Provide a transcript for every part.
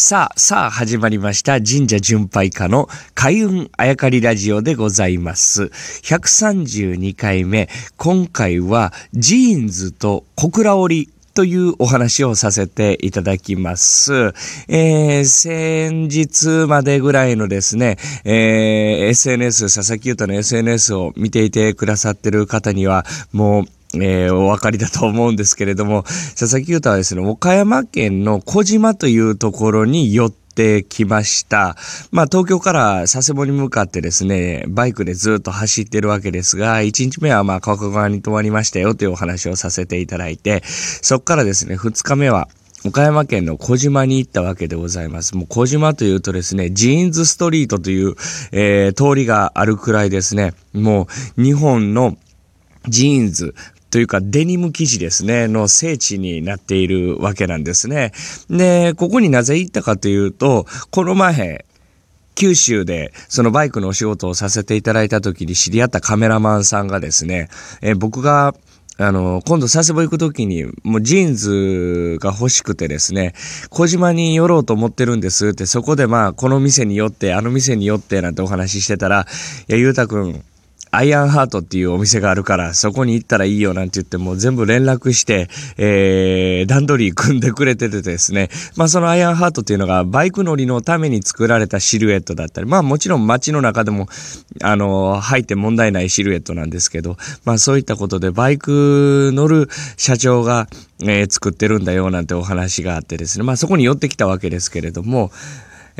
さあ、さあ、始まりました。神社巡拝家の開運あやかりラジオでございます。132回目。今回は、ジーンズと小倉織というお話をさせていただきます。えー、先日までぐらいのですね、えー、SNS、佐々木優太の SNS を見ていてくださってる方には、もう、えー、お分かりだと思うんですけれども、佐々木優太はですね、岡山県の小島というところに寄ってきました。まあ、東京から佐世保に向かってですね、バイクでずっと走ってるわけですが、1日目はまあ、川古川に泊まりましたよというお話をさせていただいて、そこからですね、2日目は、岡山県の小島に行ったわけでございます。もう小島というとですね、ジーンズストリートという、えー、通りがあるくらいですね、もう日本のジーンズ、というかデニム生地ですね、の聖地になっているわけなんですね。で、ここになぜ行ったかというと、この前、九州でそのバイクのお仕事をさせていただいた時に知り合ったカメラマンさんがですね、え僕があの、今度佐世保行くときに、もうジーンズが欲しくてですね、小島に寄ろうと思ってるんですって、そこでまあ、この店に寄って、あの店に寄って、なんてお話ししてたら、いや、ゆうたくん、アイアンハートっていうお店があるから、そこに行ったらいいよなんて言っても全部連絡して、えー、段取り組んでくれててですね。まあそのアイアンハートっていうのがバイク乗りのために作られたシルエットだったり、まあもちろん街の中でも、あの、入って問題ないシルエットなんですけど、まあそういったことでバイク乗る社長が、えー、作ってるんだよなんてお話があってですね。まあそこに寄ってきたわけですけれども、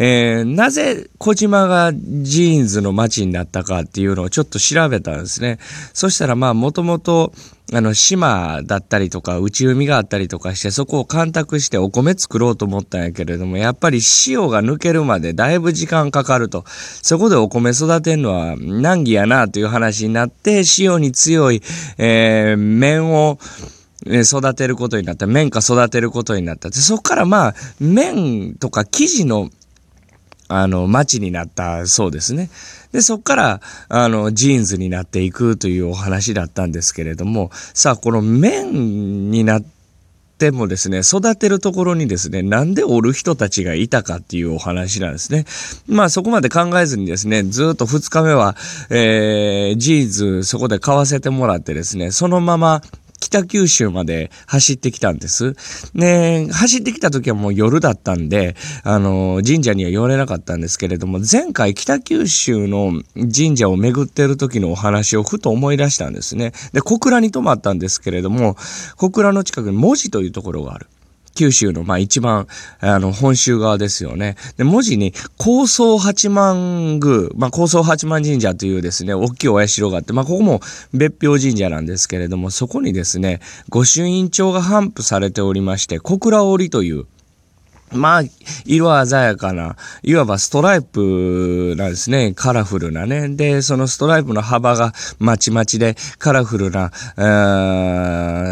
えー、なぜ児島がジーンズの街になったかっていうのをちょっと調べたんですね。そしたらまあもともとあの島だったりとか内海があったりとかしてそこを干拓してお米作ろうと思ったんやけれどもやっぱり塩が抜けるまでだいぶ時間かかると。そこでお米育てるのは難儀やなという話になって塩に強い、えー、麺を育てることになった。麺か育てることになった。でそこからまあ麺とか生地のあの、街になったそうですね。で、そっから、あの、ジーンズになっていくというお話だったんですけれども、さあ、この綿になってもですね、育てるところにですね、なんで織る人たちがいたかっていうお話なんですね。まあ、そこまで考えずにですね、ずっと2日目は、えー、ジーンズそこで買わせてもらってですね、そのまま、北九州まで走ってきたんです。ね走ってきた時はもう夜だったんで、あの、神社には寄れなかったんですけれども、前回北九州の神社を巡ってる時のお話をふと思い出したんですね。で、小倉に泊まったんですけれども、小倉の近くに文字というところがある。九州の、まあ一番、あの、本州側ですよね。で、文字に、高層八幡宮、まあ高層八幡神社というですね、大きいお社があって、まあここも別表神社なんですけれども、そこにですね、御朱印帳が頒布されておりまして、小倉織という、まあ、色鮮やかな、いわばストライプなんですね。カラフルなね。で、そのストライプの幅がまちまちで、カラフルな、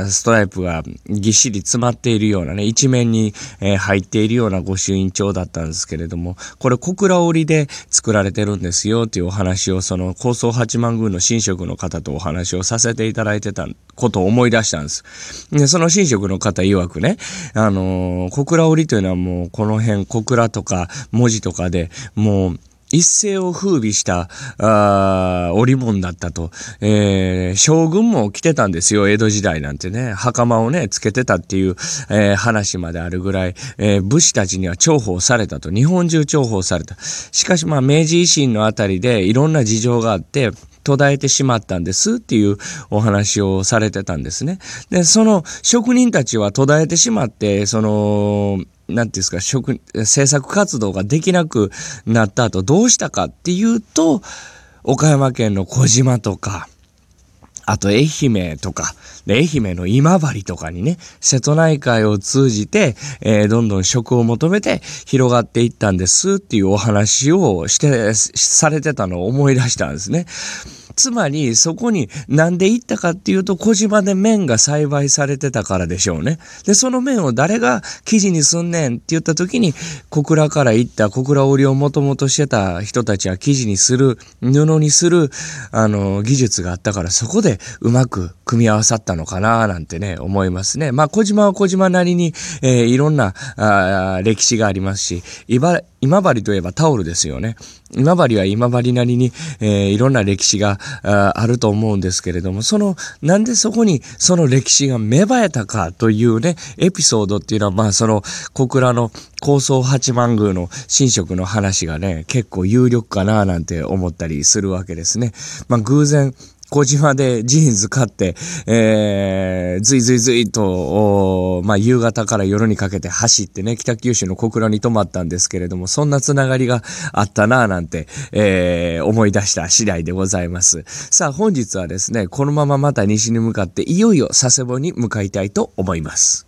ストライプがぎっしり詰まっているようなね、一面に、えー、入っているような御朱印帳だったんですけれども、これ小倉織で作られてるんですよっていうお話を、その高層八幡宮の神職の方とお話をさせていただいてたことを思い出したんです。で、その神職の方曰くね、あのー、小倉織というのはもうこの辺小倉とか文字とかでもう一世を風靡した、あ織物だったと。えー、将軍も来てたんですよ、江戸時代なんてね。袴をね、つけてたっていう、えー、話まであるぐらい、えー、武士たちには重宝されたと。日本中重宝された。しかしまあ、明治維新のあたりでいろんな事情があって、途絶えてしまったんですっていうお話をされてたんですね。で、その職人たちは途絶えてしまって、その、なんていうんですか、職、制作活動ができなくなった後どうしたかっていうと、岡山県の小島とか、あと愛媛とか、愛媛の今治とかにね、瀬戸内海を通じて、えー、どんどん食を求めて広がっていったんですっていうお話をして、されてたのを思い出したんですね。つまり、そこになんで行ったかっていうと、小島で麺が栽培されてたからでしょうね。で、その麺を誰が生地にすんねんって言った時に、小倉から行った小倉織をもともとしてた人たちは生地にする、布にする、あの、技術があったから、そこでうまく組み合わさったのかななんてね、思いますね。まあ、小島は小島なりに、えー、いろんなあ歴史がありますし、茨今治といえばタオルですよね。今治は今治なりに、えー、いろんな歴史があると思うんですけれども、その、なんでそこにその歴史が芽生えたかというね、エピソードっていうのは、まあその小倉の高層八幡宮の神職の話がね、結構有力かななんて思ったりするわけですね。まあ偶然、小島でジーンズ買って、えー、ずいずいずいと、まあ、夕方から夜にかけて走ってね、北九州の小倉に泊まったんですけれども、そんなつながりがあったなぁなんて、えー、思い出した次第でございます。さあ、本日はですね、このまままた西に向かって、いよいよ佐世保に向かいたいと思います。